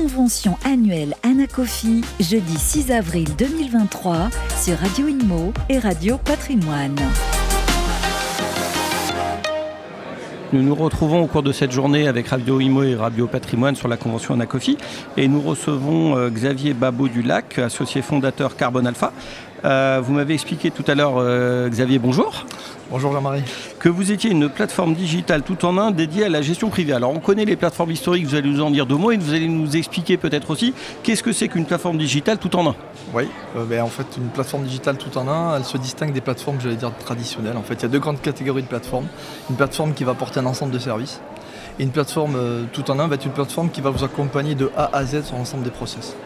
convention annuelle Anacofi, jeudi 6 avril 2023 sur Radio Inmo et Radio Patrimoine. Nous nous retrouvons au cours de cette journée avec Radio Imo et Radio Patrimoine sur la convention Anacofi et nous recevons euh, Xavier Babot du Lac, associé fondateur Carbon Alpha. Euh, vous m'avez expliqué tout à l'heure, euh, Xavier, bonjour. Bonjour Jean-Marie. Que vous étiez une plateforme digitale tout en un dédiée à la gestion privée. Alors on connaît les plateformes historiques, vous allez nous en dire deux mots et vous allez nous expliquer peut-être aussi qu'est-ce que c'est qu'une plateforme digitale tout en un. Oui, ben, en fait une plateforme digitale tout en un, elle se distingue des plateformes, j'allais dire, traditionnelles. En fait, il y a deux grandes catégories de plateformes. Une plateforme qui va porter un ensemble de services. Et une plateforme tout en un va être une plateforme qui va vous accompagner de A à Z sur l'ensemble des process.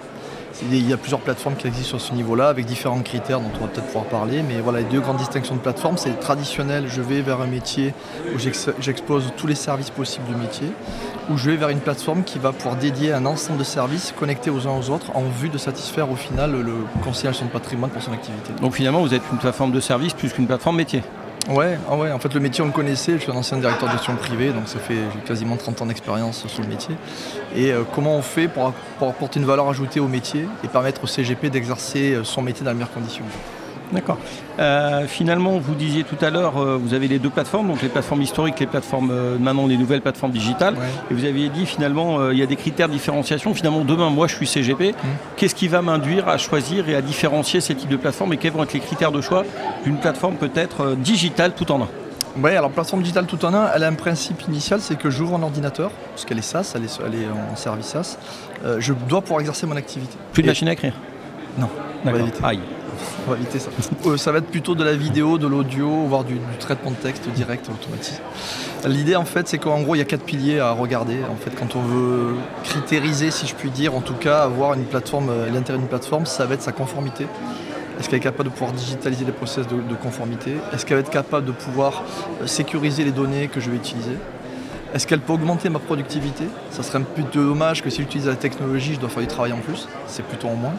Il y a plusieurs plateformes qui existent sur ce niveau-là avec différents critères dont on va peut-être pouvoir parler. Mais voilà, les deux grandes distinctions de plateformes, c'est traditionnel, je vais vers un métier où j'expose tous les services possibles du métier, ou je vais vers une plateforme qui va pouvoir dédier un ensemble de services connectés aux uns aux autres en vue de satisfaire au final le conciliation de patrimoine pour son activité. Donc finalement, vous êtes une plateforme de service plus qu'une plateforme métier Ouais, ah ouais, en fait le métier on le connaissait, je suis un ancien directeur de gestion privée, donc ça fait quasiment 30 ans d'expérience sur le métier. Et euh, comment on fait pour, apporter une valeur ajoutée au métier et permettre au CGP d'exercer euh, son métier dans les meilleures conditions? D'accord. Euh, finalement, vous disiez tout à l'heure, euh, vous avez les deux plateformes, donc les plateformes historiques, les plateformes euh, maintenant les nouvelles plateformes digitales. Et vous aviez dit finalement, il y a des critères de différenciation. Finalement, demain, moi, je suis CGP. Mmh. Qu'est-ce qui va m'induire à choisir et à différencier ces types de plateformes et quels vont être les critères de choix d'une plateforme peut-être digitale tout en un? Oui, alors plateforme digitale tout en un, elle a un principe initial, c'est que j'ouvre un ordinateur, parce qu'elle est SaaS, elle est, elle est en service SaaS, je dois pouvoir exercer mon activité. Plus de machine à écrire? Non. D'accord. Aïe on va éviter ça. Euh, ça va être plutôt de la vidéo, de l'audio, voire du, traitement de texte direct automatique. L'idée en fait c'est qu'en gros il y a quatre piliers à regarder. En fait quand on veut critériser si je puis dire, en tout cas avoir une plateforme, euh, l'intérêt d'une plateforme, ça va être sa conformité. Est-ce qu'elle est capable de pouvoir digitaliser les process de, conformité? Est-ce qu'elle va être capable de pouvoir euh, sécuriser les données que je vais utiliser? Est-ce qu'elle peut augmenter ma productivité? Ça serait un peu dommage que si j'utilise la technologie, je dois faire du travail en plus. C'est plutôt en moins.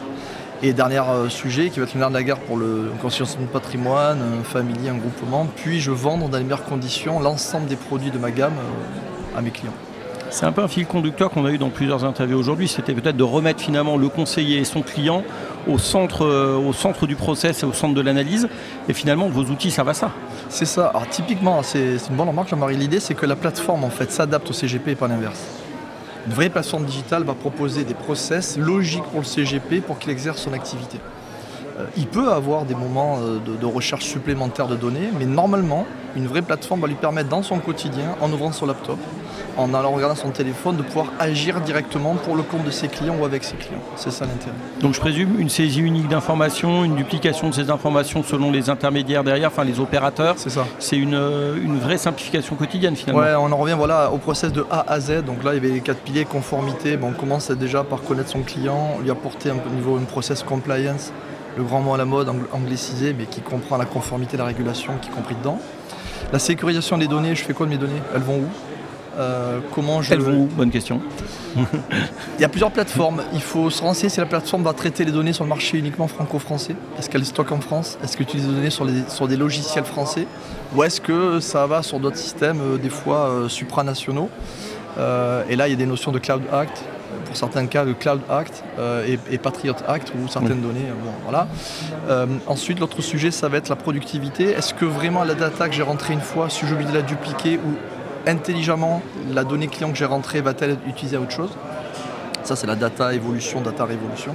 Et dernier euh, sujet qui va être une de la guerre pour le conscience de patrimoine, un familier, un groupement. Puis je vendre dans les meilleures conditions l'ensemble des produits de ma gamme euh, à mes clients. C'est un peu un fil conducteur qu'on a eu dans plusieurs interviews aujourd'hui, c'était peut-être de remettre finalement le conseiller et son client au centre, euh, au centre du process et au centre de l'analyse. Et finalement, vos outils servent à ça. C'est ça. Alors typiquement, c'est une bonne remarque, Jean-Marie. L'idée, c'est que la plateforme en fait s'adapte au CGP et pas l'inverse. Une vraie plateforme digitale va proposer des process logiques pour le CGP pour qu'il exerce son activité. Euh, il peut avoir des moments euh, de, recherche supplémentaires de données, mais normalement, une vraie plateforme va lui permettre dans son quotidien, en ouvrant son laptop, en allant regarder son téléphone, de pouvoir agir directement pour le compte de ses clients ou avec ses clients. C'est ça l'intérêt. Donc je présume une saisie unique d'informations, une duplication de ces informations selon les intermédiaires derrière, enfin les opérateurs. C'est ça. C'est une, une, vraie simplification quotidienne finalement. Ouais, on en revient voilà, au process de A à Z. Donc là, il y avait les quatre piliers, conformité. Bon, on commence déjà par connaître son client, lui apporter un peu niveau une process compliance le grand mot à la mode anglicisé, mais qui comprend la conformité, la régulation qui est compris dedans. La sécurisation des données, je fais quoi de mes données? Elles vont où? Euh, comment je... Elles vont où? Bonne question. Il y a plusieurs plateformes. Il faut se renseigner si la plateforme va traiter les données sur le marché uniquement franco-français. Est-ce qu'elle stocke en France? Est-ce qu'elle utilise les données sur, sur, des logiciels français? Ou est-ce que ça va sur d'autres systèmes, euh, des fois euh, supranationaux? Et là, il y a des notions de Cloud Act, pour certains cas le Cloud Act euh, et, Patriot Act ou certaines données. Euh, voilà. Euh, ensuite, l'autre sujet, ça va être la productivité. Est-ce que vraiment la data que j'ai rentrée une fois, si j'ai oublié de la dupliquer ou intelligemment, la donnée client que j'ai rentrée va-t-elle être utilisée à autre chose? Ça, c'est la data évolution, data révolution.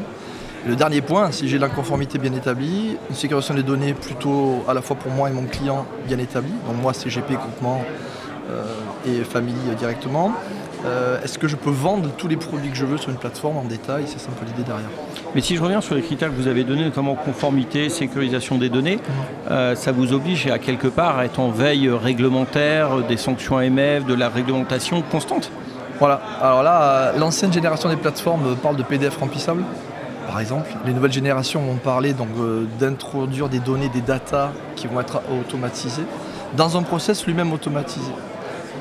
le dernier point, si j'ai la conformité bien établie, une sécurisation des données plutôt à la fois pour moi et mon client bien établie, donc moi CGP groupement et famille directement, euh, est-ce que je peux vendre tous les produits que je veux sur une plateforme en détail? C'est ça un peu l'idée derrière. Mais si je reviens sur les critères que vous avez donnés, notamment conformité, sécurisation des données, euh, ça vous oblige à quelque part à être en veille réglementaire, des sanctions AMF, de la réglementation constante Voilà. Alors là, euh, l'ancienne génération des plateformes parle de PDF remplissable. Par exemple, les nouvelles générations vont parler donc d'introduire des données, des datas qui vont être automatisées dans un process lui-même automatisé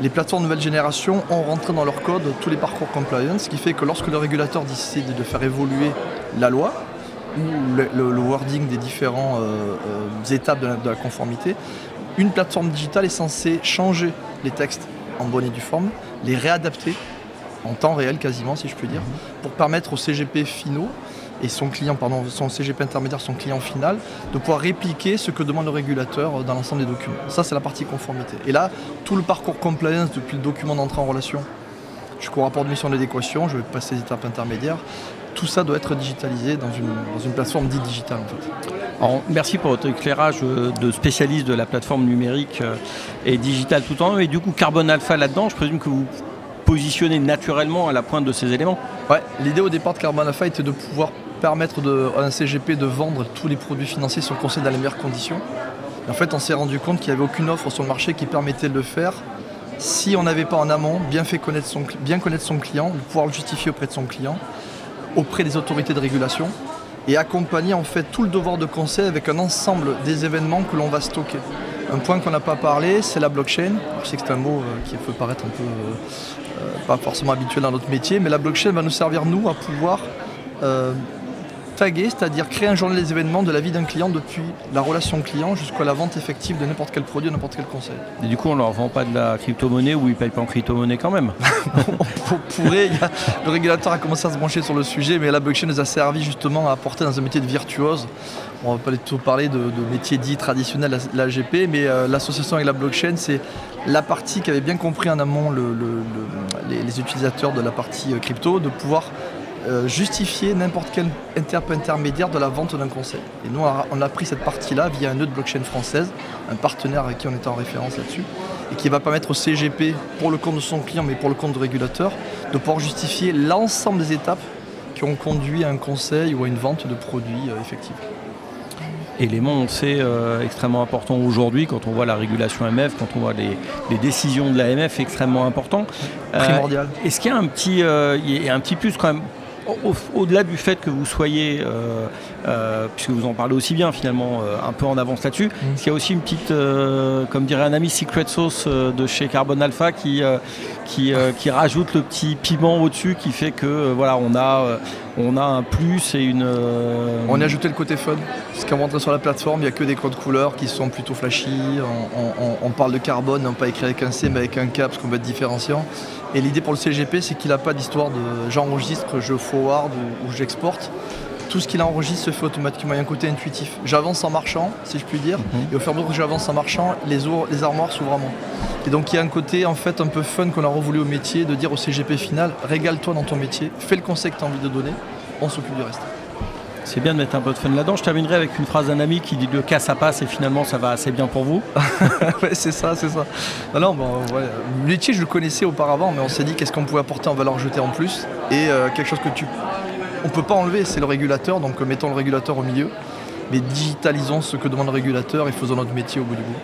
les plateformes nouvelle génération ont rentré dans leur code tous les parcours compliance, ce qui fait que lorsque le régulateur décide de faire évoluer la loi ou le, wording des différentes euh, euh, étapes de la, conformité, une plateforme digitale est censée changer les textes en bonne et due forme, les réadapter en temps réel quasiment si je puis dire, pour permettre au CGP finaux et son client, pardon, son CGP intermédiaire, son client final, de pouvoir répliquer ce que demande le régulateur dans l'ensemble des documents. Ça, c'est la partie conformité. Et là, tout le parcours compliance depuis le document d'entrée en relation jusqu'au rapport de mission d'adéquation, je vais passer les étapes intermédiaires, tout ça doit être digitalisé dans une, plateforme dite digitale en fait. merci pour votre éclairage de spécialiste de la plateforme numérique euh, et digitale tout en haut. Et du coup, Carbon Alpha là-dedans, je présume que vous positionnez naturellement à la pointe de ces éléments Ouais, l'idée au départ de Carbon Alpha était de pouvoir permettre à un CGP de vendre tous les produits financiers sur le conseil dans les meilleures conditions. en fait, on s'est rendu compte qu'il n'y avait aucune offre sur le marché qui permettait de le faire si on n'avait pas en amont bien fait connaître son, bien connaître son client, pouvoir le justifier auprès de son client auprès des autorités de régulation et accompagner en fait tout le devoir de conseil avec un ensemble des événements que l'on va stocker. Un point qu'on n'a pas parlé, c'est la blockchain. je sais que c'est un mot euh, qui peut paraître un peu euh, euh, pas forcément habituel dans notre métier, mais la blockchain va nous servir nous à pouvoir taguer, c'est-à-dire créer un journal des événements de la vie d'un client depuis la relation client jusqu'à la vente effective de n'importe quel produit, n'importe quel conseil. Et du coup, on leur vend pas de la crypto-monnaie ou ils payent pas en crypto-monnaie quand même on pourrait, le régulateur a commencé à se brancher sur le sujet, mais la blockchain nous a servi justement à apporter dans un métier de virtuose. On va pas tout parler de, métiers dits traditionnels, l'AGP, mais euh, l'association avec la blockchain, c'est la partie qui avait bien compris en amont les, les, utilisateurs de la partie euh, crypto, de pouvoir justifier n'importe quel intermédiaire de la vente d'un conseil. Et nous, on a pris cette partie-là via un nœud de blockchain française, un partenaire avec qui on était en référence là-dessus, et qui va permettre au CGP, pour le compte de son client, mais pour le compte du régulateur, de pouvoir justifier l'ensemble des étapes qui ont conduit à un conseil ou à une vente de produits euh, effectifs. Élément, on sait, euh, extrêmement important aujourd'hui quand on voit la régulation MF, quand on voit les, décisions de l'AMF, extrêmement important. Primordial. Est-ce qu'il y a un petit, il y a un petit plus quand même au-delà du fait que vous soyez, euh, puisque vous en parlez aussi bien finalement, euh, un peu en avance là-dessus, mm. il y a aussi une petite, comme dirait un ami, secret sauce de chez Carbon Alpha qui, qui, qui, rajoute le petit piment au-dessus qui fait que voilà, on a, on a un plus et une. On a ajouté le côté fun. Parce qu'en rentrant sur la plateforme, il n'y a que des codes couleurs qui sont plutôt flashy. On, parle de carbone, non pas écrit avec un C mais avec un K parce qu'on va être différenciant. Et l'idée pour le CGP, c'est qu'il n'a pas d'histoire de j'enregistre, je forward ou, j'exporte. Tout ce qu'il enregistre se fait automatiquement. Il y a un côté intuitif. J'avance en marchant, si je puis dire, mhm. et au fur et à mesure que j'avance en marchant, les, les armoires s'ouvrent à moi. Et donc il y a un côté en fait un peu fun qu'on a revoulu au métier, de dire au CGP final, régale-toi dans ton métier, fais le conseil que tu as envie de donner, on s'occupe du reste. C'est bien de mettre un peu de fun là-dedans. Je terminerai avec une phrase d'un ami qui dit le cas ça passe et finalement ça va assez bien pour vous. ouais, c'est ça, c'est ça. Non, bon, Le métier, je le connaissais auparavant, mais on s'est dit qu'est-ce qu'on pouvait apporter en valeur ajoutée en plus. Et euh, quelque chose que tu. On peut pas enlever, c'est le régulateur, donc mettons le régulateur au milieu. Mais digitalisons ce que demande le régulateur et faisons notre métier au bout du bout.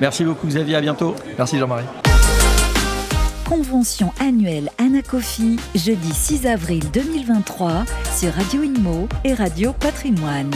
Merci beaucoup Xavier, à bientôt. Merci Jean-Marie. Convention annuelle Anacofi, jeudi 6 avril 2023 sur Radio Inmo et Radio Patrimoine.